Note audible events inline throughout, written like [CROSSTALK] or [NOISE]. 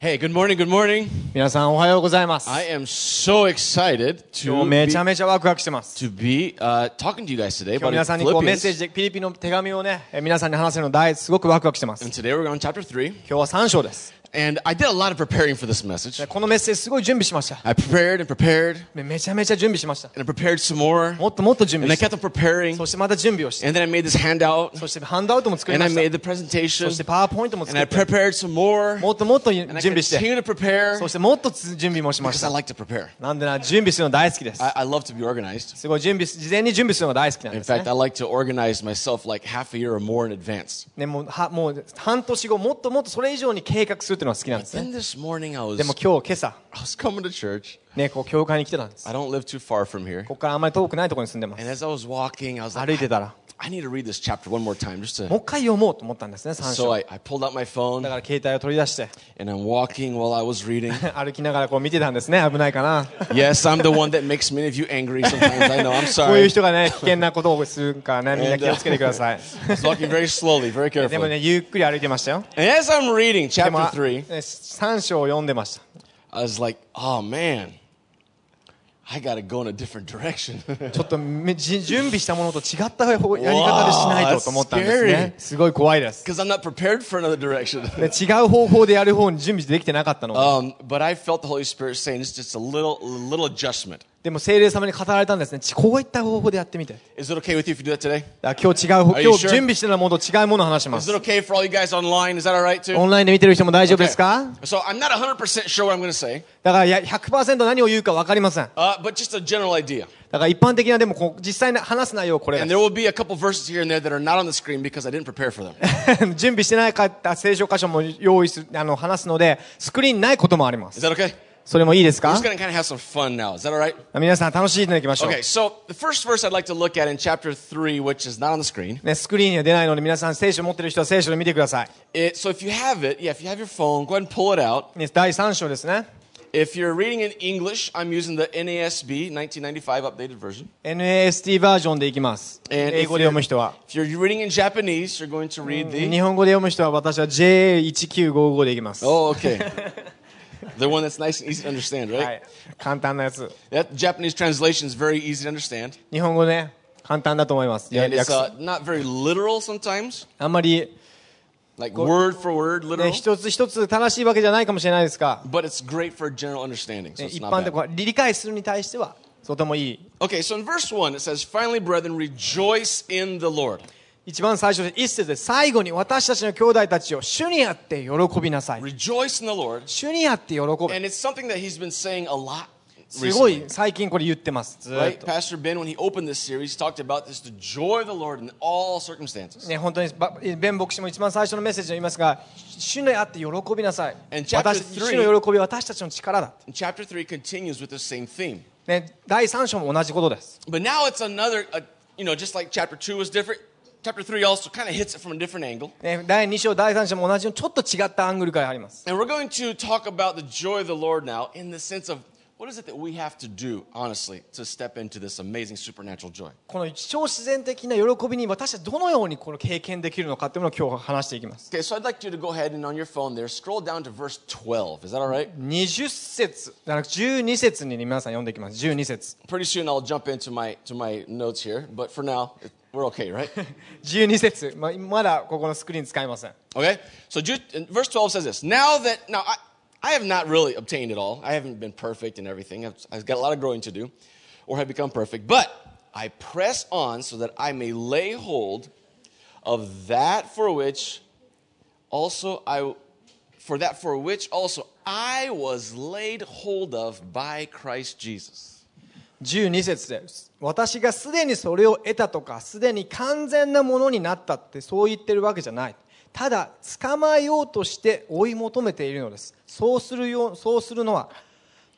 Hey, good morning, good morning. 皆さんおはようございます。I am so、excited to めちゃめちゃワクワクしてます。今日皆さんにメッセージ、ピリピの手紙をね、皆さんに話せるの大すごくワクワクしてます。今日は3章です。And I did a lot of preparing for this message. でこのメッセージすごい準備しました。 I prepared and prepared めめちゃめちゃ準備しました。 and I prepared some more. もっともっと準 And I 備して kept on preparing. そしてまた準備をして、 And then I made this handout. そしてハンドアウトも作り And ま I した made。the presentation. そしてパワーポイントも And 作 I って、 prepared some more. もっともっと準 And I 備して、 continue to prepare そしてもっとつ準備もしまし because I た。 like to prepare. なんでな、準備するの大好きです。 I, I love to be organized. すごい準備す、事前に準備するのが大好きなん In です、ね fact,。I like to organize myself like half a year or more in advance. ね、もうはもう半年後、もっともっとそれ以上に計画する ていうのは好きなんですね。でも今日、今朝、ね、こう教会に来てたんです。[LAUGHS] ここからあんまり遠くないところに住んでます。[LAUGHS] 歩いてたら。I need to read this chapter one more time just も to. う一回読もうと思ったんですね、3 So 章。 I, I pulled out my だ phone から携帯を取り出して、 and I'm walking while I was reading. [LAUGHS] 歩きながらこう見てたんですね、危ないかな。 yes, I'm the one that makes many of you angry sometimes. I know. I'm [LAUGHS] こういう sorry. 人がね、危険なことをするからね、みんな気をつけてください。 I was [LAUGHS] walking very slowly, very でも carefully. ね、ゆっくり歩いてましたよ。 And as I'm reading でも、 chapter 3, 3章を読んでました。 I was like, oh man, I got to go in a different direction. [LAUGHS] [LAUGHS] ちょっとめじ準備したものと違ったやり方でしないとと思ったんですね。すごい怖いです。 Because I'm not prepared for another direction. [LAUGHS] で違う方法でやる方に準備できてなかったの。 um, but I felt the Holy Spirit saying it's just a little, a little adjustment. でも聖霊様に語られたんですね。ちこういった方法でやってみて。Is it okay with you if you do that today? 今日違う方、Are you 今日 sure? 準備してたものと違うものを話しま Is す it。okay for all you guys online? Is that all right too? オンラインで見てる人も大丈夫です Okay. か So I'm not 100% sure what I'm going to say, だからいや100%何を言うか分かりません。だ uh, but just a general idea. から一般的なでも実際に話す内容はこれ And で there will be a couple verses here and there that are not on the screen because I didn't prepare for them. す。準備してないかった聖書箇所も用意する、あの、話すので、スクリーンないこともありま Is す。that okay? それもいいです We're か just going to kind of have some fun now. Is that all right? 皆さん楽しいのでいきましょう。Okay, so the first verse I'd like to look at in chapter 3, which is not on the screen. ね、スクリーンには出ないので皆さん聖書持ってる人は聖書で見てください。It, so if you have it, yeah, if you have your phone, go ahead and pull it out. ね、第3章ですね。If you're reading in English, I'm using the NASB 1995 updated version. NAST バージョンでいきます。And 英語で読む人は。If you're reading in Japanese, you're going to read the 日本語で読む人は私は J1955 でいきます。Oh, okay. the one that's nice and easy to understand, は right? い。簡単なやつ。 That Japanese translation is very easy to understand. 日本語ね、簡単だと思います。や And it's 訳す uh, not very literal sometimes, あんまり、 like word for word ね、 literal. 一つ一つ正しいわけじゃないかもしれないですが、 But it's great for general understanding, so ね it's 一 not 般的 bad. に理解するに対しては、とてもいい。 Okay, so in verse 1, it says, Finally, brethren, rejoice in the Lord. 一番最初で一節で最後に私たちの兄弟たちを主にあって喜びなさい。Rejoice in the Lord. 主にあって喜ぶ。And it's something that he's been saying a lot すごい.最近これ言ってます。Right? と。Pastor Ben, when he opened this series, talked about this the joy of the Lord in all circumstances. ね、本当にばベン牧師も一番最初のメッセージで言いますが、主にあって喜びなさい。And chapter 私 three- 主の喜びは私たちの力だ。Chapter 3 continues with the same theme. ね、第3章も同じことです。But now it's another, uh, you know, just like chapter 2 was different, chapter 3 also kind of hits it from a different angle. ね、第2章、第3章も同じようにちょっと違ったアングルからあります。And we're going to talk about the joy of the Lord now in the sense of what is it that we have to do, honestly, to step into this amazing supernatural joy? この超自然的な喜びに私どのようにこの経験できるのかっていうのを今日話していきます。Okay, so I'd like you to go ahead and on your phone there, scroll down to verse 12. Is that all right? 20節、だから12節に皆さん読んでいきます。12節。Pretty soon I'll jump into my to my notes here, but for now we're okay, right? [LAUGHS] 12節。ままだここのスクリーン使いません。 Okay, so Jude, and verse 12 says this. Now that now I, I have not really obtained it all. I haven't been perfect in everything. I've, I've got a lot of growing to do, or have become perfect. But I press on so that I may lay hold of that for which also I for that for which also I was laid hold of by Christ Jesus. 12節です私がすでにそれを得たとかすでに完全なものになったってそう言ってるわけじゃない。ただ捕まえようとして追い求めているのです。そうするよそうするのは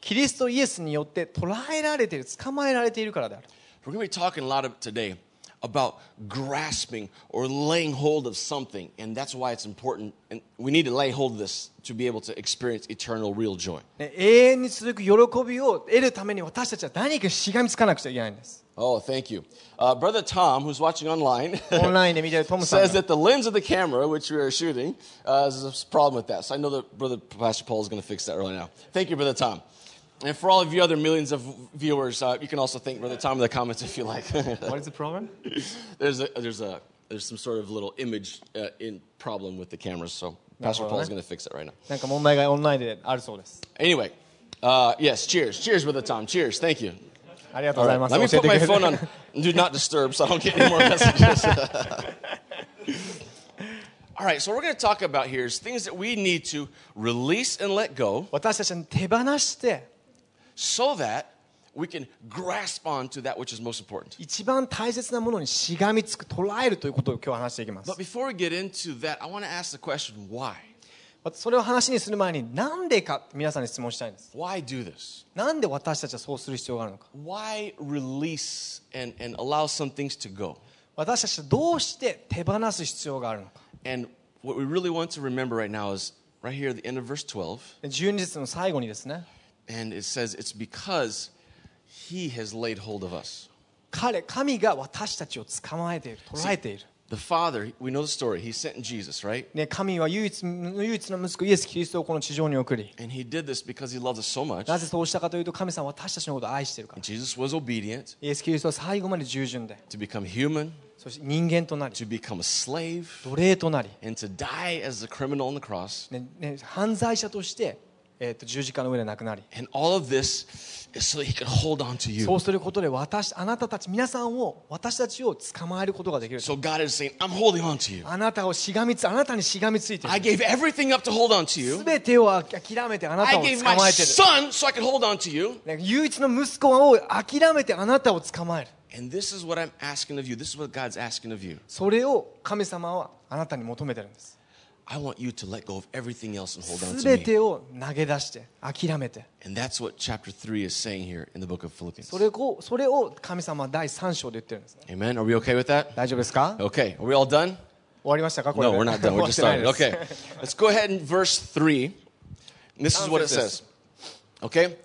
キリストイエスによって捕らえられている捕まえられているからである。We're going to be talking a lot today about grasping or laying hold of something, and that's why it's important. And we need to lay hold of this to be able to experience eternal, real joy. ね永遠に続く喜びを得るために私たちは何かしがみつかなくちゃいけないんです Okay, Oh, thank you. Uh, Brother Tom, who's watching online, [LAUGHS] オンラインで見てるトムさん says が that the lens of the camera, which we are shooting, uh, is a problem with that. So I know that Brother Pastor Paul is going to fix that right now. Thank you, Brother Tom. And for all of you other millions of viewers, uh, you can also thank Brother Tom in the comments if you like. [LAUGHS] What is the problem? there's a there's a there's some sort of little image uh, in problem with the cameras. So Pastor Paul is going to fix it right now. なんか問題がオンラインであるそうです Anyway, uh, yes, cheers, cheers, Brother Tom, cheers. Thank you. ありがとう All ござ right, います let me 教え put てく my れて phone on do not disturb so I don't get any more [LAUGHS] messages. [LAUGHS] All right, so what we're going to talk about here is things that we need to release and let go 私たちに手放して so that we can grasp on to that which is most important. 一番大切なものにしがみつく捉えるということを今日話していきます But before we get into that, I want to ask the question why? それを話にする前になんでか皆さんに質問したいんです Why do this? なんで私たちはそうする必要があるのか Why release and, and allow some things to go? 私たちはどうして手放す必要があるのか And what we really want to remember right now is right here at the end of verse 12. で12節の最後にですね And it says it's because he has laid hold of us. 彼神が私たちを捕まえている捉えている The Father, we know the story. He sent Jesus, right? ね、神は唯一唯一の息子イエス・キリストをこの地上に送り And he did this because he loved us so much. なぜそうしたかというと神様は私たちのことを愛しているから Jesus was obedient イエス・キリストは最後まで従順で to become human, そして人間となり to become a slave, 奴隷となり、 and to die as a criminal on the cross. ねね、犯罪者として、 えー、と十字架の上で亡くなり And all of this is so that he could hold on to そ you. うすることで私あなたたち皆さんを私たちを捕まえることができる So God is saying, I'm holding on to you. あなたをしがみつあなたにしがみついてい I る gave everything up to hold on to you. 全てを諦めてあな I たを gave 捕 my まえている son so I could hold on to you. ね唯一の息子を諦めてあなたを捕まえる And this is what I'm asking of you. This is what God's asking of you. それを神様はあなたに求めてるんです I want you to let go of everything else and hold on to 全 me. てを投げ出して諦めて And that's what chapter 3 is saying here in the book of Philippians. それをそれを神様は第3章で言ってるんですね Amen. Are we okay with that? 大丈夫ですか Okay. Are we all done? 終わりましたかこれ No, で we're not done. 終 We're わっ just てない started. です Okay. Let's go ahead in verse 3. This is what it says. Okay?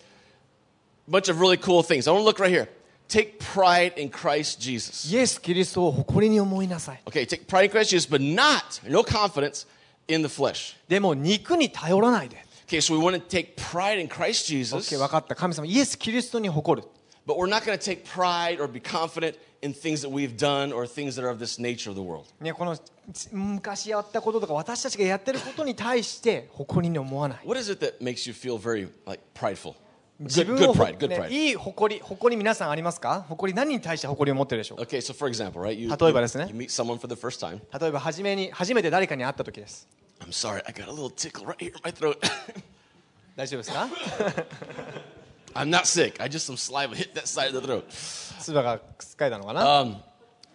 Bunch of really cool things. I want to look right here. Take pride in Christ Jesus. イエス・キリストを誇りに思いなさい Okay, take pride in Christ Jesus, but not, no confidence in the flesh. でも肉に頼らないで Okay, so we want to take pride in Christ Jesus, OK 分かった神様イエス・キリストに誇る but we're not going to take pride or be confident in things that we've done or things that are of this nature of the world. ね、この昔やったこととか私たちがやってることに対して誇りに思わない What is it that makes you feel very like prideful? 自分をね.いい誇り誇り皆さんありますか誇り何に対して誇りを持ってるでしょう Okay, so for example, right? You, 例えばですね。you, meet someone for the first time. 例えば初めに初めて誰かに会った時です I'm sorry, I got a little tickle right here in my throat. 大丈夫ですか I'm not sick. I just some saliva hit that side of the throat. 唾がつかえたのかな、Um,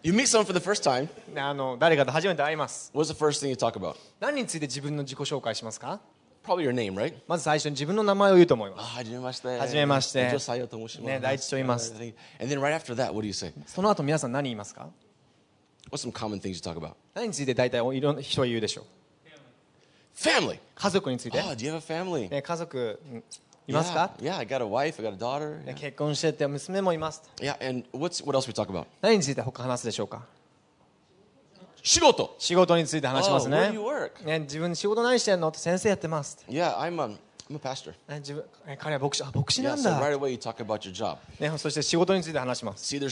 you meet someone for the first time. ねあの誰かと初めて会います What's the first thing you talk about? 何について自分の自己紹介しますか Probably your name, right? まず最初に自分の名前を言うと思いますあはじめまして。はじめまして。ジョサヤと申します。ね大地と言います And then right after that, what do you say? その後皆さん何言いますか What's some common things you talk about? 何について大体いろんな人は言うでしょう Family. 家族について、Oh, do you have a family? ね、家族うんいますか、Yeah, yeah, I got a wife, I got a daughter. ね結婚してて娘もいます Yeah, and what's what else we talk about? 何について他話すでしょうか仕事仕事について話しますね。ね自分仕事何してんのって先生やってます。Yeah, I'm a, I'm a pastor. 自分彼は牧師,あ牧師なんだ。Yeah, so right ね、そして仕事について話します。See, kind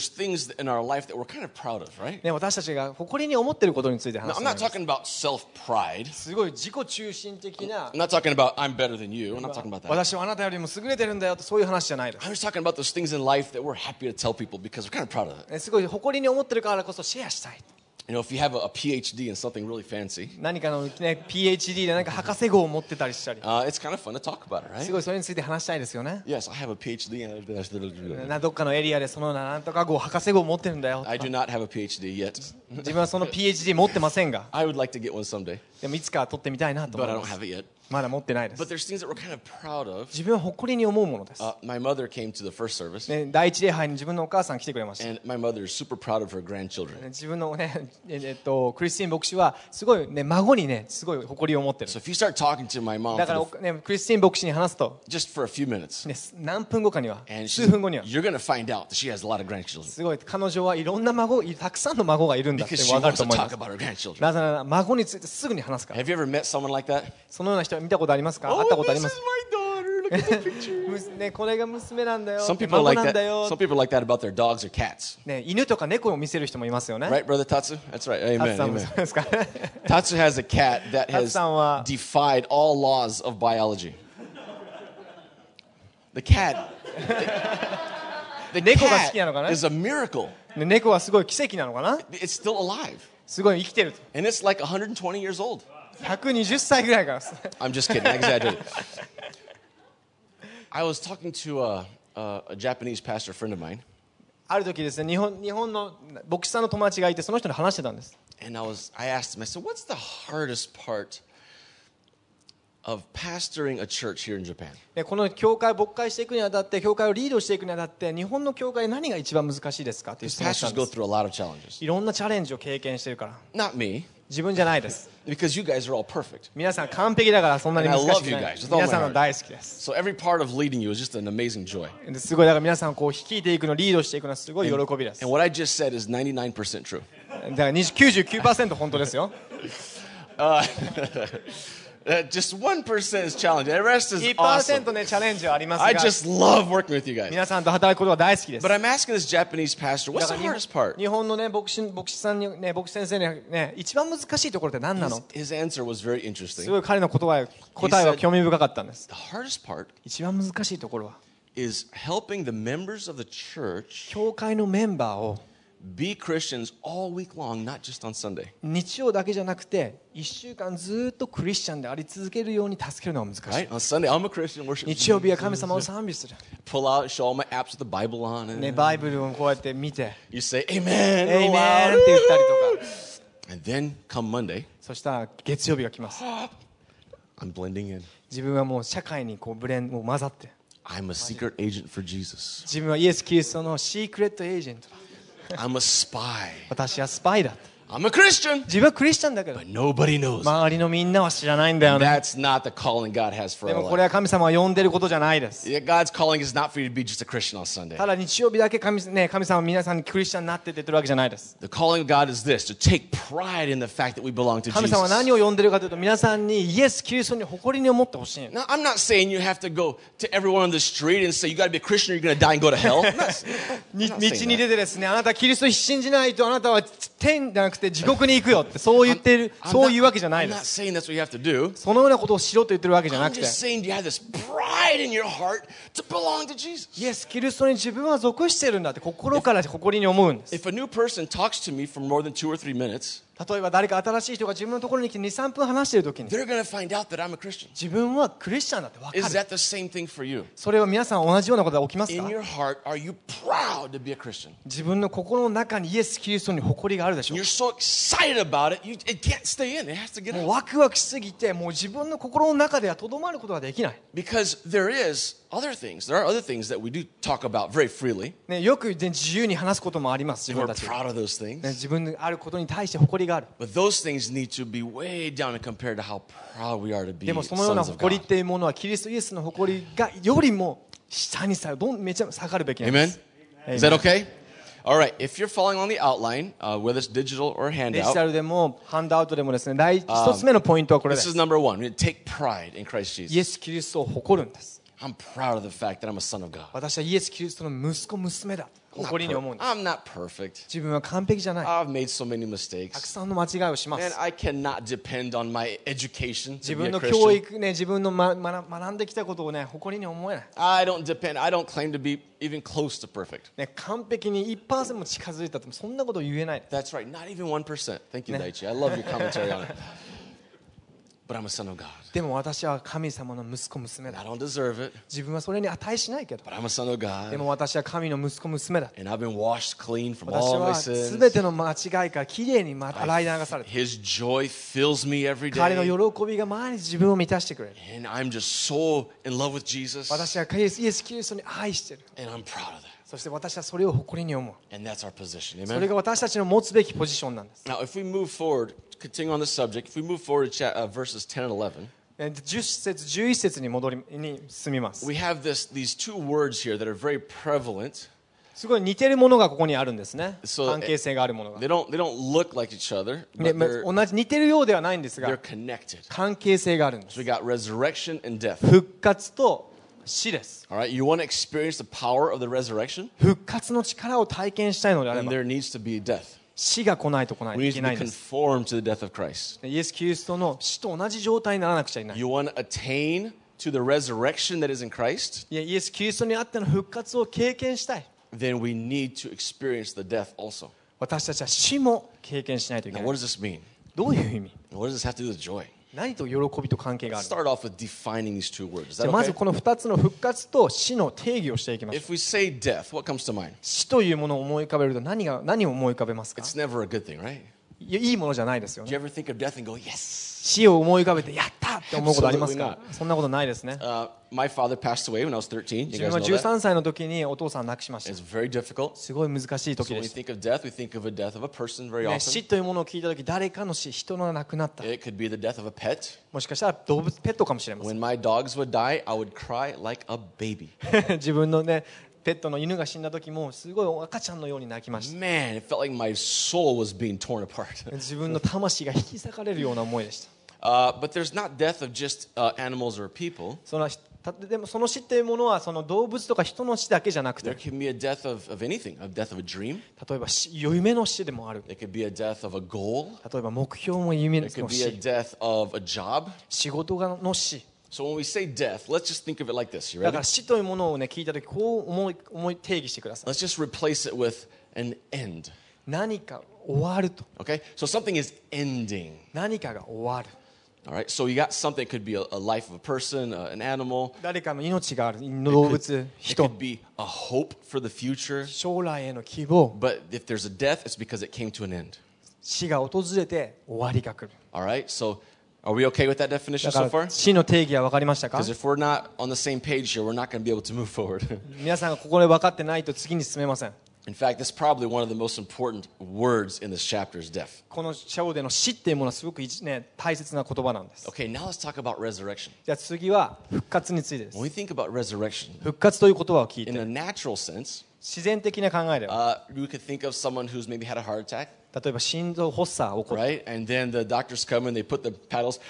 of of, right? ね、私たちが誇りに思っていることについて話します。Now, すごい自己中心的な。About, 私はあなたよりも優れてるんだよそういう話じゃないです。Kind of ね、すごい誇りに思っているからこそシェアしたい。You know, if you have a, a PhD in something really fancy, 何かの、ね、PhD で何か博士号を持ってたりしたり uh, it's kind of fun to talk about it, す right? ごいそれについて話したいですよね Yes, I have a PhD and などっかのエリアでそのなんとか号博士号を持ってるんだよ I do not have a PhD yet. 自分はその PhD 持ってませんが I would like to get one someday, でもいつか取ってみたいなと but 思 I い don't ます have it yet. まだ持ってないです。Kind of 自分は誇りに思うものです。第一礼拝に自分のお母さん来てくれました。自分のね、[LAUGHS] えっと、クリスティン牧師は、すごいね、孫にね、すごい誇りを持ってる。So、だから、ね、クリスティン牧師に話すと、minutes, ね、何分後かには、数分後には、すごい、彼女はいろんな孫、たくさんの孫がいるんだって分かると思います。なぜなら、孫についてすぐに話すから。Like、そのような人は見たことありますか会ったことあり this ま is す my daughter. Look [LAUGHS] at the picture. むすね、これが娘なんだよ Some people 孫 are like なんだ that. よ Some、people are like that about their dogs or cats. ね、犬とか猫を見せる人もいますよね Right, brother Tatsu? That's right. タツ Amen. さ[LAUGHS] んも Amen. そうですか Tatsu has a cat that has さんは- defied all laws of biology. The cat. The, the 猫が好きなのかな？ cat is a miracle. ね猫はすごい奇跡なのかな It's still alive. すごい生きてる And it's like 120 years old. 120歳ぐらいから I'm just kidding. I exaggerated. I was talking to a, a, a Japanese pastor friend of mine, ある時ですね日本日本の牧師さんの友達がいてその人に話してたんです and I was I asked him. I said, "What's the hardest part Of pastoring a church here in Japan. この教会を勃会していくにあたって、教会をリードしていくにあたって、日本の教会何が一番難しいですか？という質問をしたいろんなチャレンジを経験してるから。自分じゃないです。[LAUGHS] みなさん完璧だからそんなに難しない。Guys, さんの大好きです。So、every part of leading you is just an amazing joy. すごいだから皆さんこう率いていくの、リードしていくのはすごい喜びです。And what I just 99% [LAUGHS] 本当ですよ。[LAUGHS] just 1% is challenging. The rest is awesome. 1%ねチャレンジはあります I が just love working with you guys. 皆さんと働くことが大好きです But I'm asking this Japanese pastor, だ what's か the ら hardest part? 日本のね牧師牧師さんにね牧師先生にね一番難しいところって何なの His, his answer was very す interesting. ごい彼の言葉答えは興味深かったんです The hardest part 一番難しいところは is helping the members of the church 教会のメンバーを日曜だけじゃなくて、一週間ずっとクリスチャンであり続けるように助けるのは難しい。日曜日は神様を賛美する。ね、バイブルをこうやって見て say, Amen! って言ったりとか。そしたら月曜日が来ます。自分はもう社会にこうブレンもう混ざって。自分はイエス・キリストのシークレットエージェント。I'm a spy. 私はスパイだ I'm a Christian, 自分はクリスチャンだけど but nobody knows. 周りのみんなは知らないんだよね That's not the calling God has for でもこれ.は神様が呼んでることじゃないです Yeah, God's calling is not for you to be just a Christian on Sunday. ただ日曜日だけ神,、ね、神様は皆さんにクリスチャンになってってるわけじゃないです The calling of God is this to take pride in the fact that we belong to 神様は Jesus. 何を呼んでるかというと皆さんにイエス・キリストに誇りに思ってほしい Now, I'm not saying you have to go to everyone on the street and say, you got to be a Christian or you're going to die and go to hell. 道に.出てですねあなたキリストを信じないとあなたは天じゃなくてく地獄に行くよってそう言ってるそういうわけじゃないですそのようなことをしろと言ってるわけじゃなくて。キリストに自分は属してるんだって心から誇りに思うんです。例えば誰か新しい人が自分のところに来て23分話している時に they're going to find out that I'm a Christian. 自分はクリスチャンだって分かる?それは皆さん同じようなことが起きますか heart? 自分の心の中にイエス・キリストに誇りがあるでしょ You're so it, you, it. ワクワクしすぎてもう自分の心の中ではとどまることができない、Because there is other things. There are other things that we do talk about very freely. ね、よく、ね、自由に話すこともあります自 And 分 we're たちが、 proud of those things. ね、自分のあることに対して誇りがある But those things need to be way down and compared to how proud we are to be でもそのような sons of 誇り God. っていうものはキリストイエスの誇りがよりも下にさどんめちゃ下がるべきなんで Amen? す Is that okay? All right. If you're following on the outline, uh, whether it's digital or デジ handout, タルでもハンドアウトでもですね第一つ目のポイントはこれで this す is number one. We need to take pride in Christ イエ Jesus. ス・キリストを誇るんです I'm proud of the fact that I'm a son of God. 私はイエス・キリストの息子娘だ I'm not, 誇りに per- 思うんです I'm not perfect. 自分は完璧じゃない I've made so many たく mistakes. さんの間違いをしま And す I cannot depend on my education 自 to be 分 a の教 Christian. 育ね自分の、ま、学学んできたことをね誇りに思えない、I don't depend. I don't claim to be even close to perfect. ね、完璧に1%も近づいたってそんなこと言えない That's right. Not even 1%. Thank you, Daichi. I love your commentary on it. でも私は神様の息子娘だ。自分はそれに値しないけど。でも私は神の息子娘だ。私は全ての間違いからきれいに彼の喜びが毎日自分を満たしてくれる。私はイエス・キリストに愛してる。そして私はそれを誇りに思う。それが私たちの持つべきポジションなんです。continue on this subject, if we move forward to cha- uh, verses 10 and 11, えー10節11節に戻りに進みます we have this, these two words here that are very prevalent. すごい似てるものがここにあるんですねそう関係性があるものが They don't, they don't look like each other, で but ま they're, 同じ似てるようではないんです they're が connected. 関係性があるんで So す we got resurrection and death. 復活と死です All right, you want to experience the power of the resurrection? 復活の力を体験したいのであれ Then ば there needs to be death. 死が来ないと来ないと We い need け to ない be んです conformed to the death of Christ. イエス・キリストの死と同じ状態にならなくちゃいけない You want to attain to the resurrection that is in Christ? いやイエス・キリストにあっての復活を経験したい Then we need to experience the death also. 私たちは死も経験しないといけ Now, ない what does this mean? どういう意味 What does this have to do with joy? 何と喜びと関係があるじゃあまずこの2つの復活と死の定義をしていきます。死というものを思い浮かべると何,が何を思い浮かべますか、いやいいものじゃないですよ。死を思い浮かべてやったって思うことありますか？そんなことないですね。Uh, 自分は13歳の時にお父さん亡くしました。すごい難しい時です。死というものを聞いた時、誰かの死、人の亡くなった。もしかしたらペットかもしれません。自分のね、ペットの犬が死んだ時もすごい赤ちゃんのように泣きました。自分の魂が引き裂かれるような思いでした。でもその死っていうものはその動物とか人の死だけじゃなくて、例えば夢の死でもある。例えば目標も夢の死。例えば目標も夢の死。仕事の死。So when we say death, let's just think of it like this. You だ ready? から死というものをね聞いた時こう思い思い定義してください Let's just replace it with an end. 何か終わると Okay? So something is ending. 何かが終わる All right? So you got something, it could be a, a life of a person, uh, an animal. 誰かの命がある動 It 物 could, it 人 could be a hope for the future. 将来への希望 But if there's a death, it's because it came to an end. 死が訪れて終わりが来る All right? So are we okay with that definition だか so far? ら死の定義は分かりましたか Because if we're not on the same page here, we're not going to be able to move forward. [LAUGHS] 皆さんがここで分かってないと次に進めません In fact, that's probably one of the most important words in this chapter is death. この章での死っていうものはすごく一ね大切な言葉なんです Okay, now let's talk about resurrection. じゃあ次は復活についてです When we think about resurrection, 復活という言葉を聞い in て a natural sense, 自然的な考えでは uh, we could think of someone who's maybe had a heart attack, 例えば心臓発作が起こる right? And then the doctors come and they put the paddles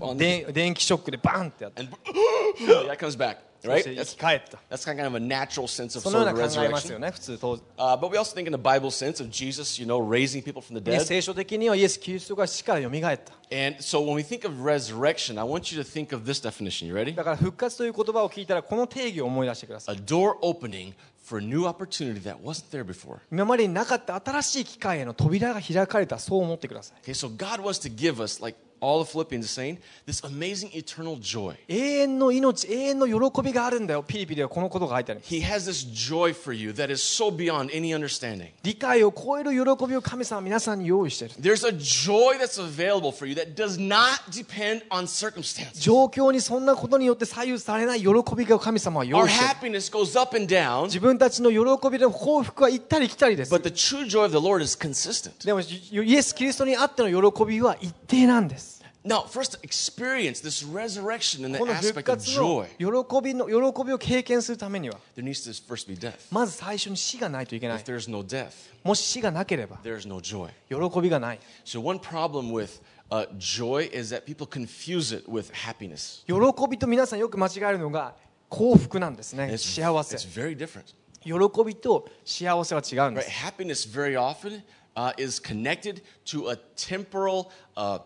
on the, で電気ショックでバンってやって and [LAUGHS] that comes back, そ Right? 生 That's, き返った that's kind of a natural sense of その sort よう of な考えますよ resurrection. ね普通当 Uh, but we also think in the Bible sense of Jesus, you know, raising people from the ね dead. 聖書的にはイエス・キリストが死からよみがえった And so when we think of resurrection, I want you to think of this definition. You ready? だから復活という言葉を聞いたらこの定義を思い出してください A door opening for new opportunity that wasn't there before. 今までになかった新しい機会への扉が開かれたそう思ってください Okay, so God wants to give us, like all of Philippians is saying, this amazing eternal joy. 永遠の命永遠の喜びがあるんだよピリピリはこのことが書いてある He has this joy for you that is so beyond any understanding. 理解を超える喜びを神様は皆さんに用意している There's a joy that's available for you that does not depend on circumstances. 状況にそんなことによって左右されない喜びが神様は用 Our 意している happiness goes up and down, 自分たちの喜びの幸福は行ったり来たりです but the true joy of the Lord is consistent. でもイエス・キリストにあっての喜びは一定なんです Now, for us to experience this resurrection and こ the の復 aspect of 活の joy, 喜びの喜びを経験するためには there needs to first be death. まず最初に死がないといけな If い there's no death, もし死がなければ there's no joy. 喜びがない So, one problem with uh, joy is that people confuse it with happiness. 喜びと皆さんよく間違えるのが幸福なんですね It's, 幸せ it's very different. 喜びと幸せは違うんで Right? す Happiness very often uh, is connected to a temporal, uh,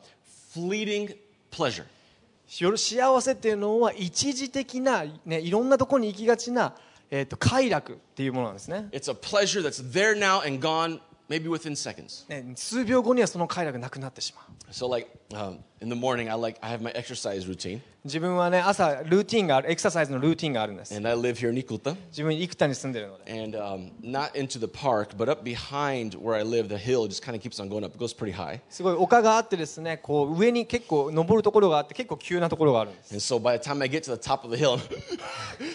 fleeting pleasure. よ幸せっていうのは一時的な、ね、いろんなところに行きがちな、えー、と快楽っていうものなんですね It's a pleasure that's there now and gone maybe within seconds. ね数秒後にはその快楽なくなってしまう So, like, Um, in the morning, I like I have my exercise routine, 自分はね朝ルーティンがあるエクササイズのルーティンがあるんです and I live here in Ikuta, 自分幾多に住んでるので and um, not into the park, but up behind where I live, the hill just kind of keeps on going up. It goes pretty high, すごい丘があってですねこう上に結構登るところがあって結構急なところがあるんです and so by the time I get to the top of the hill,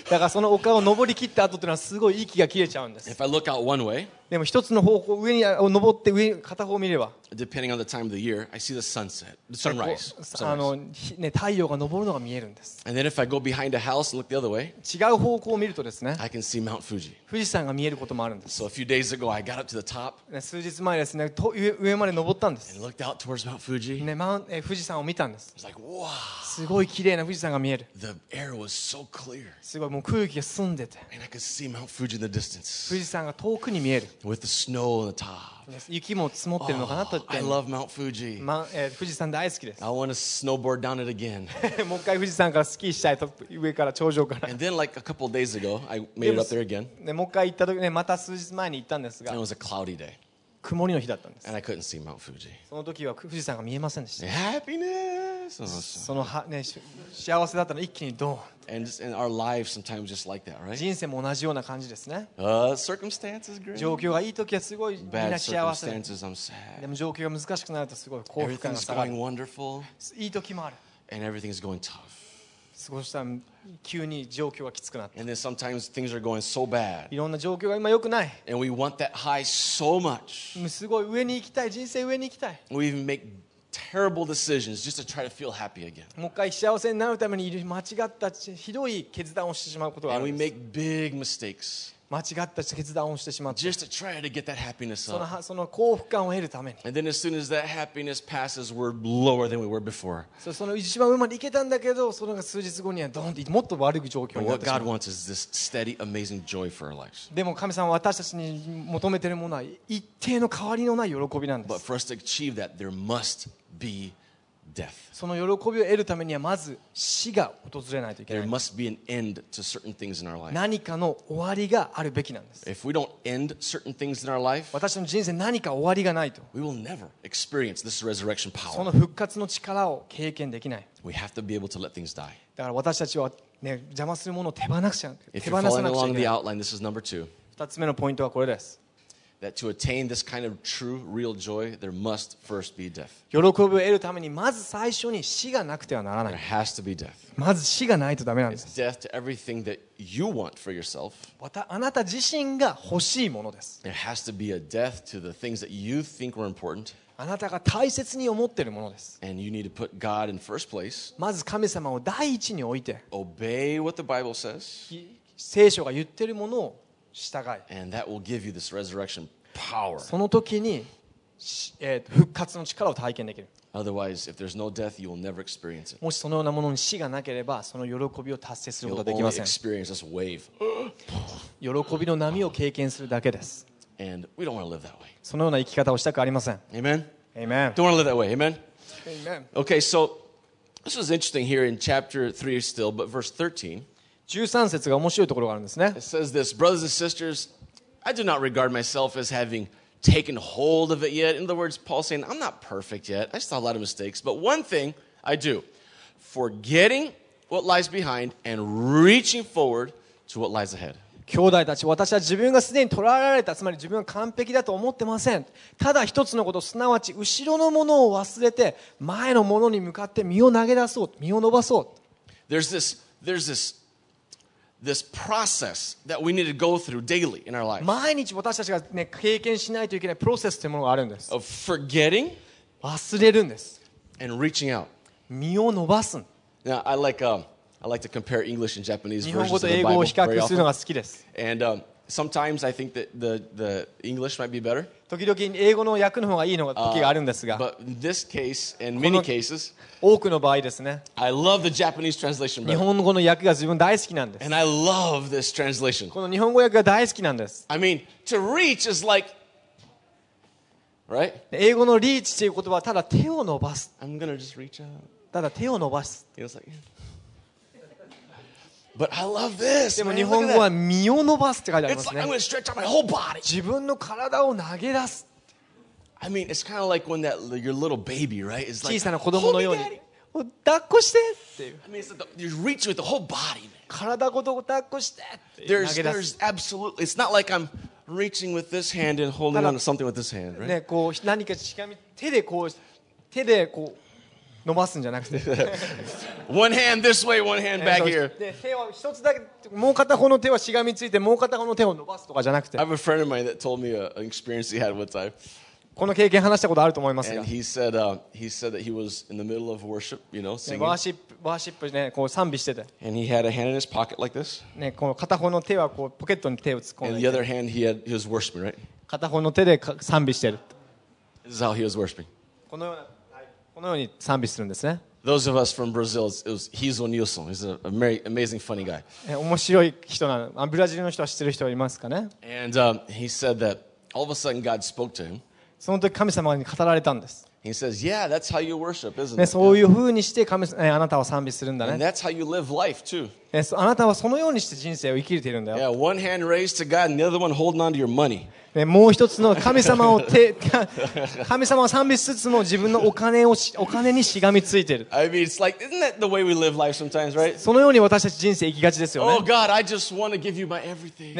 だからその丘を登り切った後っていうのはすごい息が切れちゃうんです if I look out one way, でも一つの方向上にあ登って上に片方を見れば depending on the time of the year, I see the sunset, sunrise. あのひね、太陽が昇るのが見えるんです And then if I go behind a house and look the other way, 違う方向を見るとですね I can see Mount Fuji. 富士山が見えることもあるんです So a few days ago, I got up to the top ね数日前ですねと上上まで登ったんです and looked out towards Mount Fuji. ね、マウンえ富士山を見たんです It's like, wow, すごい綺麗な富士山が見える the air was so clear. すごいもう空気が澄んでて And I could see Mount Fuji in the distance 富士山が遠くに見える with the snow on the top. ね雪も積もってるのかなと言 Oh, って I love Mount Fuji. まえー富士山大好きです I want to snowboard down it again. もう一回富士山からスキーしたいと上から頂上から And then, like a couple of days ago, I made it up there again. でもう一回行った時ねまた数日前に行ったんですが it was a cloudy day. 曇りの日だったんです And I couldn't see Mount Fuji. その時は富士山が見えませんでした Happiness. Oh, そのは、ね、し幸せだったの一気にドーン And just in our lives, sometimes just like that, right? 人生も同じような感じですね Uh, circumstances, great. 状況がいい時はすごいみん Bad な幸せで circumstances, I'm で sad. も状況が難しくなるとすごい幸福感が Everything's 下が going る wonderful, いい時もある and everything's going tough. 過ごしたら急に状況がきつくなって And then sometimes things are going so bad, いろんな状況が今良くない and we want that high so much. すごい上に行きたい人生上に行きたい We even make terrible decisions just to try to feel happy again. もう一回幸せになるために間違ったひどい決断をしてしまうことがあ And る we んです make big mistakes 間違った決断をしてしまっ。そ,の幸福感を得るため。そ,の一番上まで行けたんだけど、その数日後にはどんもっと悪い状況。でも神様は私たちに求めているものは一定の変わりのない喜びなんです。death. その喜びを得るためにはまず死が訪れないといけない。何かの終わりがあるべきなんです。If we don't end 私の人生何か終わりがないと。We will その復活の力を経験できない。We だから私たちは、ね、邪魔するものを手放,しちゃ手放さなくちゃいけない。2つ目のポイントはこれです。That to attain this kind of true, real joy, there must first be death. 喜びを得るためにまず最初に死がなくてはならな There い has to be death. まず死がないとダメなんで It's す death to everything that you want for yourself. またあなた自身が欲しいものです There has to be a death to the things that you think were important. あなたが大切に思っているものです And you need to put God in first place. まず神様を第一に置いて Obey what the Bible says. き聖書が言っているものを 従い And that will give you this resurrection power. その時に、しえー復活の力を体験できる Otherwise, if there's no death, you will never experience it. もしそのようなものに死がなければその喜びを達成するこ You'll とはでき only ません experience this wave. 喜[GASPS] びの波を経験するだけです And we don't want to live that way. そのような生き方をしたくありません Amen? Amen Don't want to live that way. Amen? Amen Okay, so this is interesting here in chapter 3 still, but verse 13. 13節が面白いところがあるんですね It says this Brothers and sisters, I do not regard myself as having taken hold of it yet. In other words, Paul's saying, I'm not perfect yet. I still have a lot of mistakes. But one thing I do forgetting what lies behind and reaching forward to what lies ahead. 兄弟たち私は自分がすでに捉えられたつまり自分は完璧だと思ってませんただ一つのことすなわち後ろのものを忘れて前のものに向かって身を投げ出そう身を伸ばそう There's this, there's this, this process that we need to go through daily in our life 毎日私たちが、ね、経験しないといけないプロセスというものがあるんです of forgetting 忘れるんです and reaching out. 身を伸ばす Now, I like, um, I like to compare English and Japanese 日本 versions 語 of と the 英語 Bible を比 very 較するの often. が好きです And um, sometimes I think that the, the English might be better. 時々英語の訳の方がいいのが時があるんですが But in this case, こ many の cases, 多くの場合ですね I love the Japanese translation 日 better. 本語の訳が自分大好きなんです And I love this translation. この日本語訳が大好きなんです I mean, to reach is like, right? 英語のリーチという言葉はただ手を伸ばす I'm going to just reach out. ただ手を伸ばす You know, it's like, but I love this. でも.日本語は.身を伸ばすって書いてありま It's すね.自分の体を投げ出す I mean, it's kind of like when that your little baby, right? Is 小 like, さな子供の "Hold ように daddy." お抱っこしてっていう I mean, it's like the, you're reaching with the whole body, man. 体ごと抱っこしてって There's, 投げ出す there's absolutely. It's not like I'm reaching with this hand and holding on to something with this hand, right? ね、こう何かしがみ手でこう手でこう伸ばすんじゃなくて One hand this way, one hand back here. で手は一つだけもう片方の手はしがみついてもう片方の手を伸ばすとかじゃなくて I have a friend of mine that told me an experience he had one time, この経験話したことあると思いますが and he said uh, he said that he was in the middle of worship, you know, ね singing, ワーシップワーシップねこう賛美してて、and he had a hand in his pocket like this, ね、この片方の手はこうポケットに手を突っ込ん and で the other hand he had he was worshiping, right? 片方の手でか賛美してる This is how he was worshiping. このような、はいこのように賛美するんですね Those of us from Brazil, it was Riso Nilson. He's a, a very amazing, funny guy. え面白い人なのあブラジルの人は知ってる人いますかね And um, he said that all of a sudden God spoke to him. その時神様に語られたんです、He says, "Yeah, that's how you worship, isn't ね、it? そういうふうにして神あなたは賛美するんだ And ね that's how you live life too. あなたはそのようにして人生を生きているんだよ。もう一つの神様を、[LAUGHS] 神様は賛美しつつも自分のお金を、お金にしがみついている。そのように私たち人生生きがちですよね。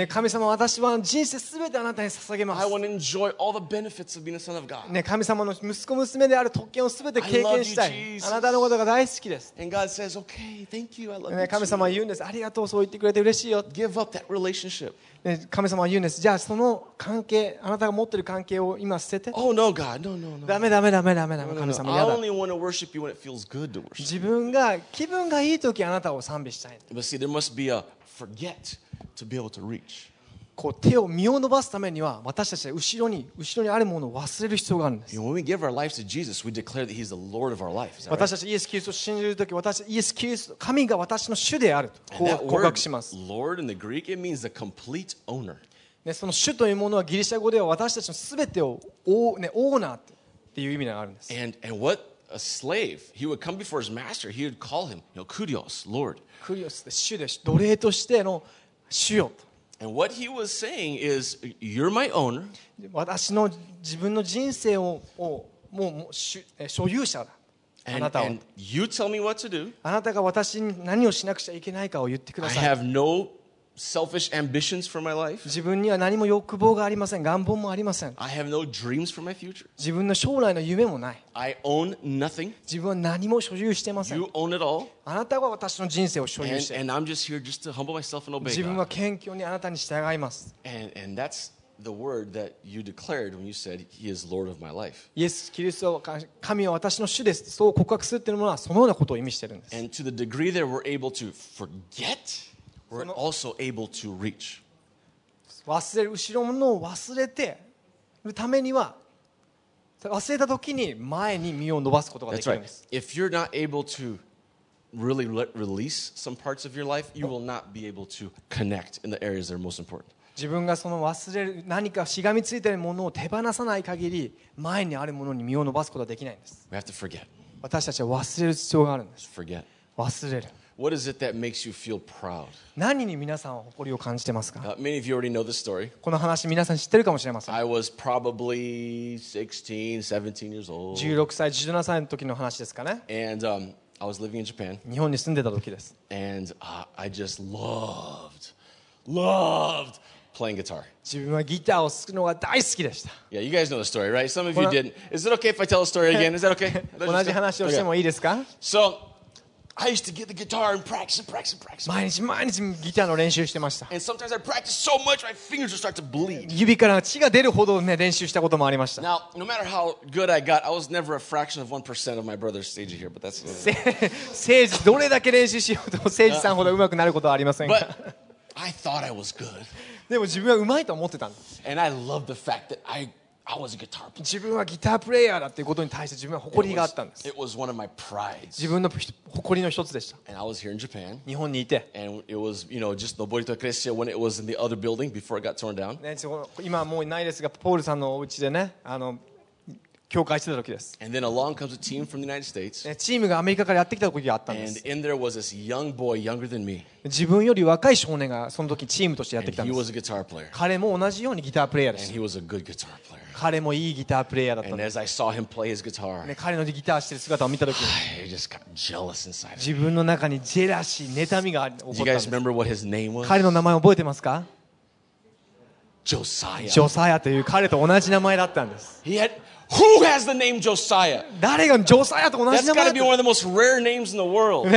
神様、私は人生全てあなたに捧げます。神様の息子娘である特権を全て経験したい。あなたのことが大好きです。神様言うん。ありがとう、そう言ってくれて嬉しいよ。Give 神様は言うんです。じゃあその関係、あなたが持ってる関係を今捨てて。Oh, no, God. No, no, no. ダメダメダメダメダメ。No, は。自分が気分がいいときあなたを賛美したい。こう手を身を伸ばすためには私たちは後ろに後ろにあるものを忘れる必要があるんです。Jesus, 私たちイエス・キリストを信じるとき、私イエス・キリスト、神が私の主であると告白します。Word, Greek, ね、その主というものはギリシャ語では私たちのすべてをオー,、ね、オーナーっていう意味があるんです。And, and what A slave, he would come before his master, he would call him, you know, Kurios, Lord. Kurios, the And what he was saying is, You're my owner. 私の自分の人生を,をもう所有者だ。あなたは。あなたが私に何をしなくちゃいけないかを言ってください。I have no selfish ambitions for my life. 自分には何も欲望がありません願望もありません I have no dreams for my future. 自分の将来の夢もない I own nothing. 自分は何も所有してません You own it all. あなたは私の人生を所有 And, して and I'm just here just to humble myself and obey 自分.は謙虚にあなたに従います And, and that's the word that you declared when you said, He is Lord of my life. イエス・キリストは神は私の主ですそう告白するっていうのはそのようなことを意味してるんです And to the degree that we're able to forget, we're also able to reach. 忘れる後ろのものを忘れてるためには忘れた時に前に身を伸ばすことができるん right. です If you're not able to really let release some parts of your life, you will not be able to connect in the areas that are most important. 自分がその忘れる何かしがみついているものを手放さない限り前にあるものに身を伸ばすことはできないんです We have to forget. 私たちは忘れる必要があるんです Forget. 忘れる What is it that makes you feel proud? 何に皆さんは誇りを感じてますか Uh, many of you already know this story. この話皆さん知ってるかもしれません I was probably 16, 17 years old. 16歳17歳の時の話ですかね And um, I was living in Japan. 日本に住んでた時です And uh, I just loved, loved playing guitar. 自分はギターを弾くのが大好きでした Yeah, you guys know the story, right? Some of you Well, didn't. Is it okay if I tell the story [LAUGHS] again? Is that okay? [LAUGHS] 同じ話をしてもいいですか So, I used to get the guitar and practice and practice and practice. 毎日毎日ギターの練習してました And sometimes I practice so much, my fingers would start to bleed. 指から血が出るほどね練習したこともありました Now, no matter how good I got, I was never a fraction of 1% of my brother's stage here, but that's. せ政治どれだけ練習しようとも政治さんほど上手くなることはありませんが But [LAUGHS] I thought I was good. [LAUGHS] でも自分は上手いと思ってたんです And I loved the fact that I, 自分はギタープレーヤーだっていうことに対して自分は誇りがあったんです。自分の誇りの一つでした。日本にいて。今はもういないですが、ポールさんのお家でね。あの教会してた時です、And then along comes a team from the United States. ねチームがアメリカからやってきた時があったんで And す in there was this young boy, younger than me. 自分より若い少年がその時チームとしてやっ And てきたんです.彼も同じようにギタープレイヤーで And す he was a good guitar player. 彼もいいギタープレイヤーだったん And です、彼のギターしてる姿を見た時.自分の中にジェラシー妬みが起こったんです?彼の名前覚えてますか.ジョサヤという彼と同じ名前だったんです He had. Who has the name Josiah? 誰がジョサヤと同 That's じ名 got 前 to be だ one of the most rare names in the world.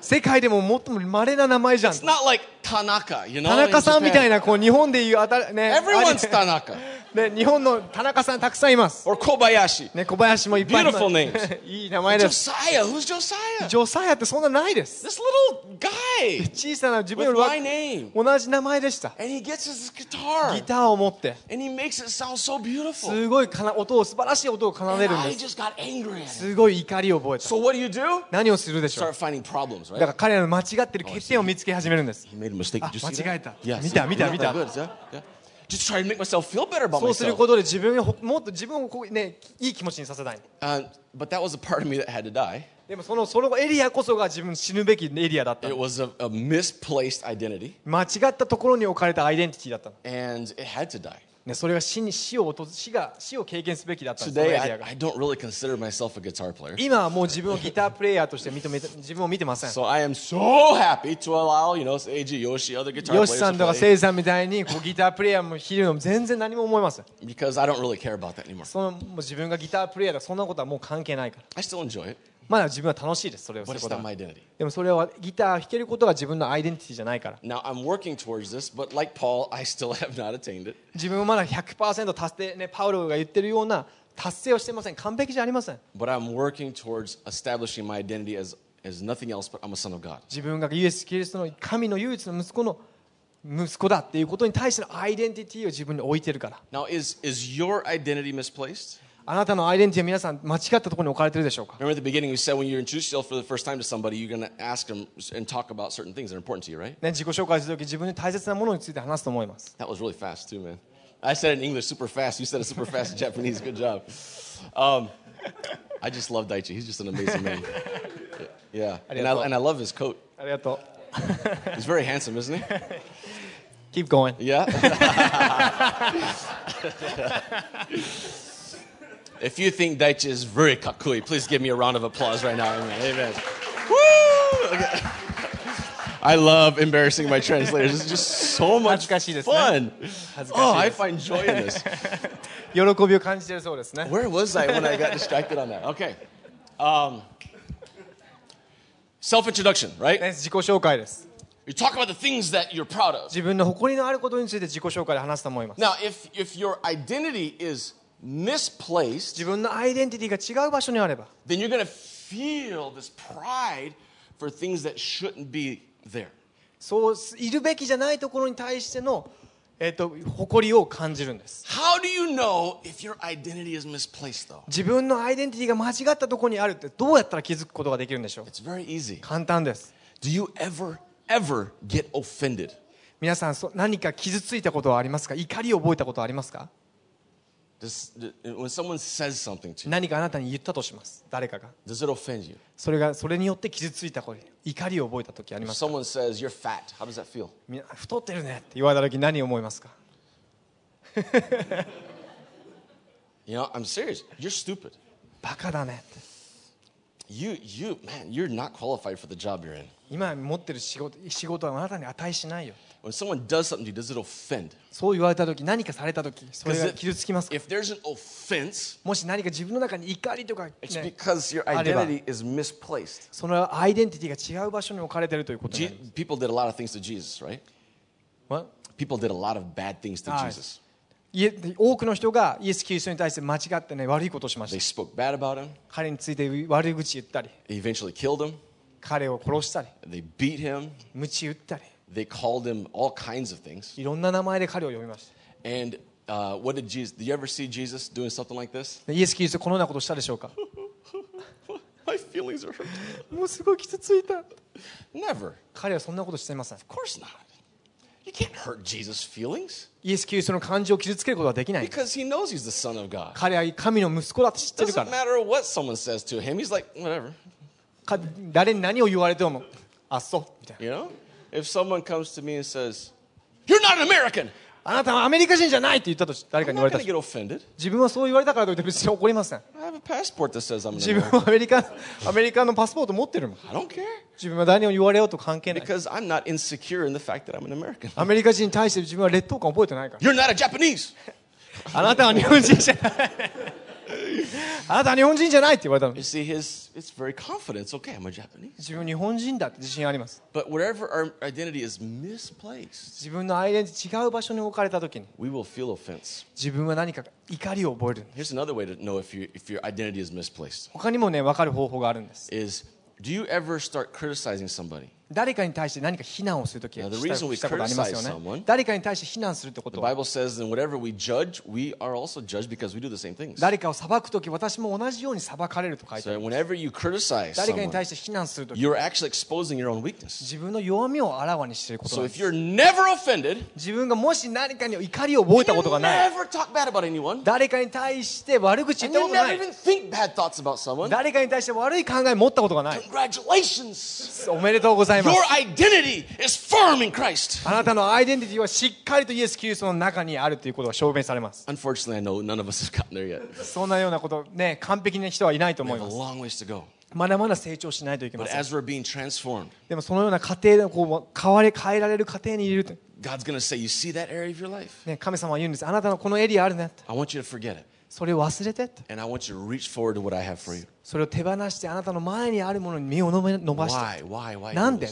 世界でも最も稀な名前じゃん It's not like Tanaka, you know? 田中さんみたい in なこう日本でいうあたね Japan. Everyone's あれ Tanaka. ね日本の田中さんたくさんいます、Or Kobayashi. ね、小林もいっぱいいます Beautiful names. いい名前です Josiah. Who's Josiah? ジョサヤってそんなないです This little guy 小さな自分より.同じ名前でした And he gets his ギ guitar. ターを持って And he makes it sound so beautiful. すごいかな音を素晴らしい音を奏 And でるん I です just got angry at him. すごい怒りを覚えた So what do you do? 何をするでしょう Start finding problems, だから right? 彼らの間違ってる欠点を見つけ始めるんです He made a mistake. Ah, see 間違え?た。Yeah. 見た?見た、見た。good, yeah, yeah. そうすることで自分をもっと自分を、ね、いい気持ちにさせたい。でもその,そのエリアこそが自分死ぬべきエリアだった。間違ったところに置かれたアイデンティティだった。ね、それが死に死を落とす死が死を経験すべきだった。今はもう自分をギタープレイヤーとして認めて [LAUGHS] 自分を見てません。So so allow, you know, AG, Yoshi, Yoshi さんとかセイさんみたいにこうギタープレイヤーも昼も全然何も思いません。そのもう自分がギタープレイヤーだそんなことはもう関係ないから。I still enjoy it。まだ自分は楽しいです、それをすることは。でもそれはギターを弾けることが自分のアイデンティティじゃないから。Now, this, like、自分はまだ100%達成、ね、パウロが言ってるような達成をしていません。完璧じゃありません。自分がイエス・キリストの神の唯一の息子の息子だっていうことに対してのアイデンティティを自分に置いてるから。Now, is, is your identity misplaced? あなたのアイデンティティは皆さん間違ったところに置かれてるでしょうか Remember at the beginning, we said when you introduce yourself for the first time to somebody, you're going to ask them and talk about certain things that are important to you, right? ね、自己紹介するとき自分に大切なものについて話すと思います That was really fast, too, man. I said it in English super fast. You said it super fast in Japanese. Good job. Um, I just love Daichi. He's just an amazing man. Yeah. And I, and I love his coat. ありがとう He's very handsome, isn't he? Keep going Yeah. [LAUGHS] if you think Daichi is very kakui, please give me a round of applause right now. Amen. Amen. Woo! Okay. [LAUGHS] I love embarrassing my translators. It's just so much 恥ずかしいですね。 fun. 恥ず Oh, か I しい find joy in this. です[LAUGHS] 喜びを感じてるそうですね Where was I when I got distracted on that? Okay. Um, Self introduction, right? ね自己紹介です You talk about the things that you're proud of. 自分の誇りのあることについて自己紹介で話すと思います Now, if, if your identity is misplaced, 自分のアイデンティティが違う場所にあれば then you're going to feel this pride for things that shouldn't be there. そういるべきじゃないところに対しての、えっと誇りを感じるんです How do you know if your identity is misplaced, though? 自分のアイデンティティが間違ったところにあるってどうやったら気づくことができるんでしょう It's very easy. 簡単です Do you ever, ever get offended? 皆さんそ何か傷ついたことはありますか怒りを覚えたことはありますか何かあなたに言ったとします、誰かが。それ,がそれによって傷ついた声、怒りを覚えた時ありますか？Says, 太ってるねって言われた時何を思いますか？You know, I'm バカだねって。You, you, man, 今持ってる仕事,仕事はあなたに値しないよ。そう言われた時、何かされた時き、それが傷つきますか？もし何か自分の中に怒りとか、ね、あれば。そのアイデンティティが違う場所に置かれてるということです。Jesus, 多くの人がイエス・キリストに対して間違ってね悪いことをしました。They 彼にいて悪言ったり、を殺し、たり。They called him all kinds of things. いろんな名前で彼を呼びました And uh, what did Jesus? Did you ever see Jesus doing something like this? [LAUGHS] でイエス・キリストこのようなことをしたでしょうか [LAUGHS] My feelings are hurt. もうすごい傷ついた Never. 彼はそんなことしていません Of course not. You can't hurt Jesus' feelings イエス・キリストの感情を傷つけることはできない because he knows he's the Son of God. 彼は神の息子だって知ってるか Doesn't ら matter what someone says to him. He's like, whatever. [LAUGHS] か誰に何を言われてもあそうみたいな You know? If someone comes to me and says, You're not an American! あなたはアメリカ人じゃないって言ったと誰かに言われた自分はそう言われたからといって別に怒りません。自分はアメ,リカアメリカのパスポート持ってるもん。自分は誰にも言われようと関係ない。[LAUGHS] アメリカ人に対して自分は劣等感覚えてないから。[LAUGHS] あなたは日本人じゃない。[LAUGHS] あなたは日本人じゃないって言われたの You see, his it's very confident. It's okay, I'm a Japanese. 自分日本人だって自信あります But wherever our identity is misplaced, 自分のアイデンティティ違う場所に置かれた時に we will feel offense. 自分は何か怒りを覚える Here's another way to know if, you, if your identity is misplaced 他にもね分かる方法があるんです is do you ever start criticizing somebody? 誰かに対して何か非難をするときは、誰かに対して非難すると。いうことは、誰かを裁くとき、私も同じように裁かれると書いてあります。誰かに対して非難するときは、自分の弱みをあらわにしていることなんです。自分がもし何かに怒りを覚えたことがない、誰かに対して悪口言ったことがない、誰かに対して悪い考えを持ったことがない、[LAUGHS] おめでとうございます。Your identity is firm in Christ. あなたのアイデンティティはしっかりとイエス・キリストの中にあるということが証明されます Unfortunately, I know none of us have gotten there yet. そんなようなことね完璧な人はいないと思いますまだまだ成長しないといけません。でもそのような過程でこう変わり変えられる過程にいる。神様は言うんです。あなたのこのエリアあるね。それを忘れて。それを手放してあなたの前にあるものに身を伸ばして。なんで？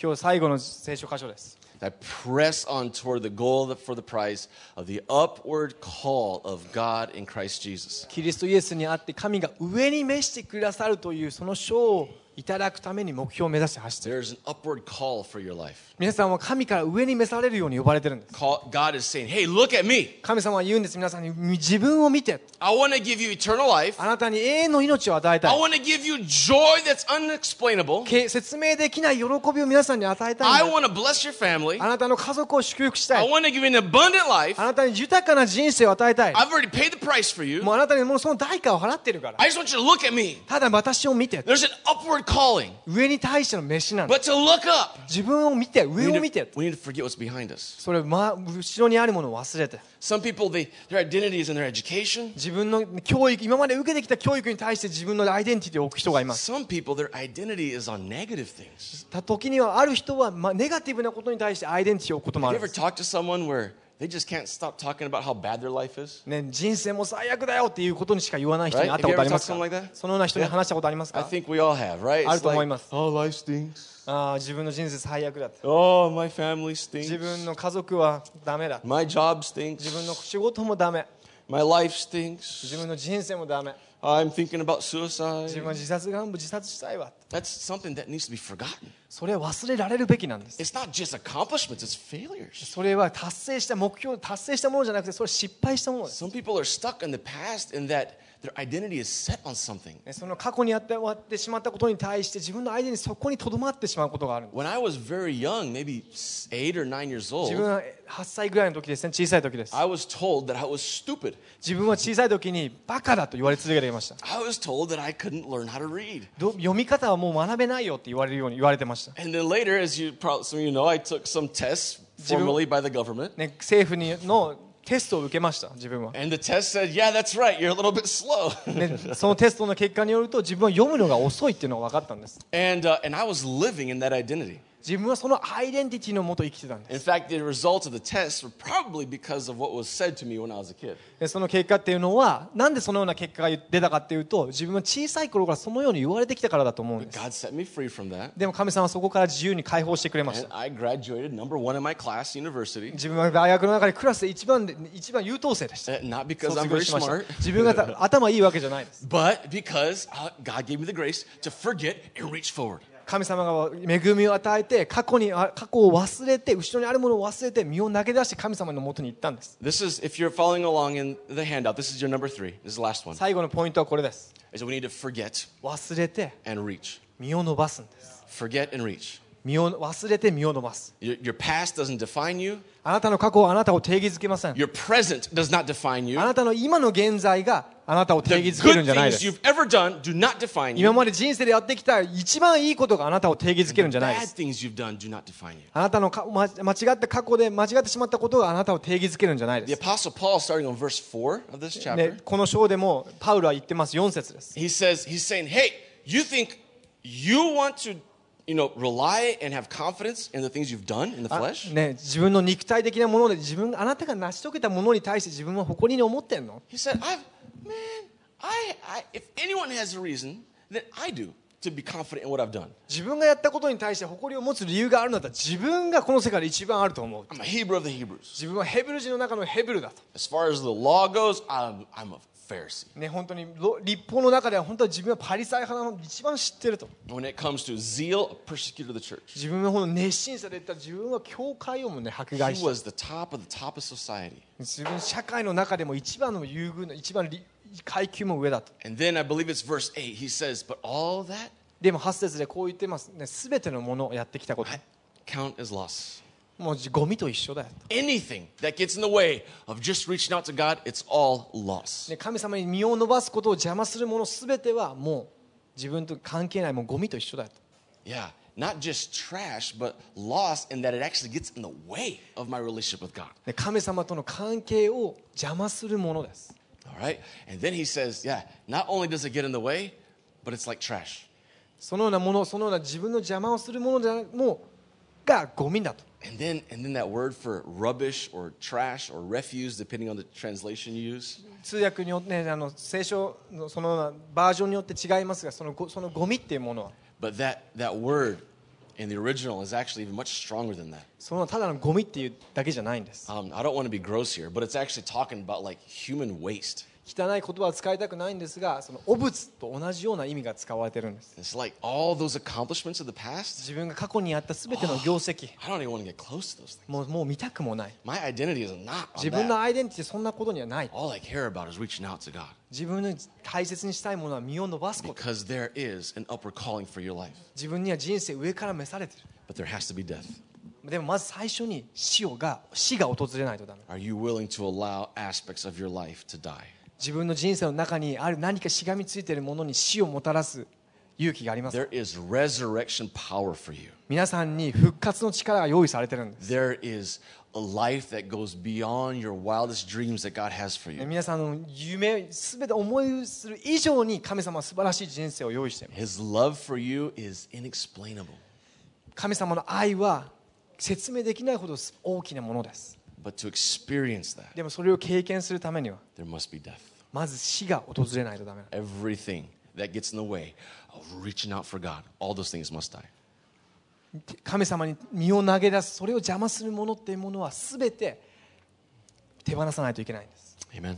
今日最後の聖書箇所です。I press on toward the goal that- for the prize of the upward call of God in Christ Jesus. キリストイエスにあって神が上に召してくださるというその賞をいただくために目標を目指して走っている There's an upward call for your life. 皆さんは神から上に召されるように呼ばれてるんです God is saying, Hey, look at me. 神様は言うんです皆さんに自分を見て I want to give you eternal life. あなたに永遠の命を与えた I い want to give you joy that's unexplainable. け説明できない喜びを皆さんに与えたい I want to bless your family. あなたの家族を祝福した I い want to give you an abundant life. あなたに豊かな人生を与えたい I've already paid the price for you. もうあなたにもうその代価を払ってるから I just want you to look at me. ただ私を見て There's an upward calling. 上に対しての飯なんだ But to look up, 自分を見て上を need 見 to, て we need to forget what's behind us. それ、ま、後ろにあるものを忘れて Some people, they, their identity is in their education. 自分の教育今まで受けてきた教育に対して自分のアイデンティティを置く人がいます Some people, their identity is on negative things. た時にはある人は、ま、ネガティブなことに対してアイデンティティを置くこともあ Have る you ん ever です talked to someone where they just can't stop talking about how bad their life is? ね、人生も最悪だよっていうことにしか言わない人に Right? 会ったことありますか someone like? そのような人に話したことあります I か think we all have, right? あると思い like, ます。oh, life stinks. ああ自分の人生最悪だって Oh, my family 自 stinks. 分の家族はダメだ My job 自 stinks. 分の仕事もダメ My life stinks. 自分の人生もダメ I'm thinking about 自 suicide. 分は自殺願望自殺したいわ That's something that needs to be forgotten. それは忘れられるべきなんです It's not just accomplishments, it's failures. それは達成した目標達成したものじゃなくてそれは失敗したものです Some people are stuck in the past in that their identity is set on something. ねその過去にやって終わってしまったことに対して自分のアイデンティティそこにとどまってしまうことがあるんです When I was very young, maybe eight or nine years 自 old, 分は8歳ぐらいの時ですね小さい時です I was told that I was stupid. 自分は小さい時にバカだと言われ続けていました I was told that I couldn't learn how to read. ど読み方はもう学べないよって言われるように言われてました And then later, as you probably some of you know, I took some tests formally by the government. ね、政府にのテストを受けました、自分は。そのテストの結果によると、自分は読むのが遅いっていうのが分かったんです。自分はそのアイデンティティのもと生きてたんです In fact, the results of the test were probably because of what was said to me when I was a kid. でその結果っていうのはなんでそのような結果が出たかっていうと自分は小さい頃からそのように言われてきたからだと思うんです God set me free from that. でも神様はそこから自由に解放してくれまし And た I graduated number one in my class, university. 自分は大学の中でクラスで一番で一番優等生でした Uh, Not because 卒 I'm 業 very smart, 自分が頭いいわけじゃないです but because uh, God gave me the grace to forget and reach forward. 神様が恵みを与えて過去にあ過去を忘れて後ろにあるものを忘れて身を投げ出して神様のもとに行ったんです This is, if you're following along in the handout, this is your number three. This is the last one. 最後のポイントはこれです Is we need to forget 忘れて and reach. 身を伸ばすんです Forget and reach. 身を忘れて身を伸ばす。Your, your past doesn't define you. あなたの過去はあなたを定義づけません。Your present does not define you. あなたの今の現在があなたを定義づけるんじゃないです。You've ever done do not define you. 今まで人生でやってきた一番いいことがあなたを定義づけるんじゃない。あなたの間違った過去で間違ってしまったことがあなたを定義づけるんじゃないです。Paul, chapter, ね、この章でもパウルは言ってます、4節です。He says, he's saying, hey, you think you want to 自分の肉体的なもので自分あなたが成し遂げたものに対して自分は誇りに思ってんの？自分がやったことに対して誇りを持つ理由があるんだったら自分がこの世界で一番あると思う。自分はヘブル人の中のヘブルだと。Pharisee. ね本当にろ立法の中では本当は自分はパリサイ派なの一番知ってると When it comes to zeal, a persecutor of the church. 自分のこの熱心さで言ったら自分は教会をもね迫害 He した was the top of the top of society. 自分社会の中でも一番の優遇の一番り階級も上だと And then I believe it's verse 8. He says, But all that でも8節でこう言ってますね全てのものをやってきたこと I count as loss. もうゴミと一緒だよと Anything that gets in the way of just reaching out to God, it's all loss. ね神様に身を伸ばすことを邪魔するもの全てはもう自分と関係ないもうゴミと一緒だよと Yeah, not just trash, but loss in that it actually gets in the way of my relationship with God. ね神様との関係を邪魔するものです All right? And then he says, Yeah, not only does it get in the way, but it's like trash. そのようなものそのような自分の邪魔をするものじゃなもうがゴミだと And then, and then that word for rubbish or trash or refuse, depending on the translation you use, 通訳によって、ね、あの聖書のそのようなバージョンによって違いますがそのゴそのゴミっていうものは but that, that word in the original is actually even much stronger than that. そのただのゴミっていうだけじゃないんです Um, I don't want to be gross here, but it's actually talking about like human waste. 汚い言葉は使いたくないんですがその汚物と同じような意味が使われてるんです It's like all those accomplishments of the past. 自分が過去にやった全ての業績 I don't even want to get close to those things. もうもう見たくもない My identity is not 自 on 分の that. アイデンティティそんなことにはない All I care about is reaching out to God 自分の大切にしたいものは身を伸ばすこと because there is an upward calling for your life, 自分には人生上から召されて but there has to be death. るでもまず最初に死をが死が訪れないとダメ Are you willing to allow aspects of your life to die? 自分の人生の中にある何かしがみついているものに死をもたらす勇気があります.皆さんに復活の力が用意されてるんです There is a life that goes beyond your wildest dreams that God has for ね you. 皆さんの夢すべて思いする以上に神様は素晴らしい人生を用意しています His love for you is inexplainable. 神様の愛は説明できないほど大きなものです But to experience that, でもそれを経験するためには there must be death. まず死が訪れないとダメ Everything that gets in the way of reaching out for God, all those things must die. 神様に身を投げ出すそれを邪魔するものっていうものは全て手放さないといけないんです Amen.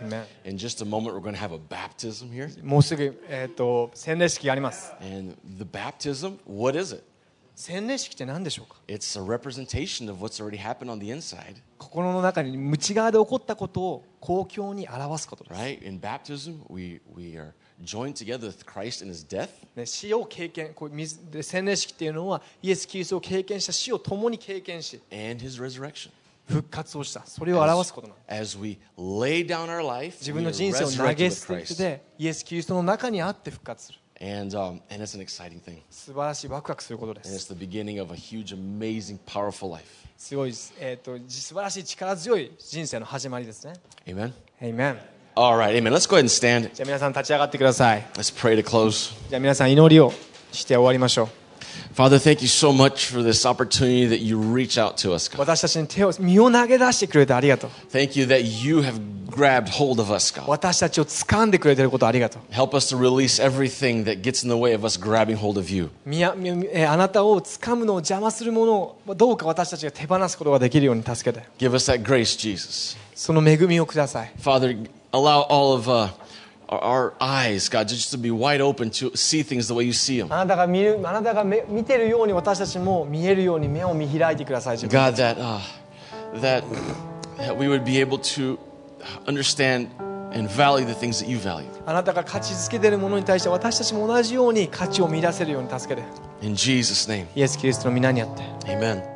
Amen In just a moment, we're going to have a baptism here. もうすぐ、えー、と洗礼式があります And the baptism, what is it? 洗礼式って何でしょうか It's a representation of what's already happened on the inside, 心の中に内側で起こったことを公共に表すことです、right? In baptism, we, we are joined together with Christ in his death, ね、死を経験こう水で洗礼式っていうのはイエス・キリストを経験した死を共に経験し and his resurrection. 復活をしたそれを表すことなんです As we lay down our life, 自分の人生を投げ捨て.てイエス・キリストの中にあって復活する And, um, and it's an exciting thing. 素晴らしいワクワクすることで And す it's the beginning of a huge, amazing, powerful life. すごい、えー、と素晴らしい力強い人生の始まりですね Amen? Amen All right, amen. Let's go ahead and stand. じゃあ皆さん立ち上がってください Let's pray to close. じゃあ皆さん祈りをして終わりましょう Father, thank you so much for this opportunity that you reach out to us, God. 私たちに手を身を投げ出してくれてありがとう Thank you that you have grabbed hold of us, God. 私たちを掴んでくれてることありがとう Help us to release everything that gets in the way of us grabbing hold of you. みやみえーあなたを掴むのを邪魔するものをどうか私たちが手放すことができるように助けて Give us that grace, Jesus. その恵みをください Father, allow all of uh, our, our eyes, God, just to be wide open to see things the way you see them. あなたが見るあなたが目見てるように私たちも見えるように目を見開いてください自分 God, that, uh, that, that we would be able to understand and value the things that you value. あなたが価値づけているものに対して私たちも同じように価値を見出せるように助けて In Jesus' name, イエス・キリストの皆にあって amen.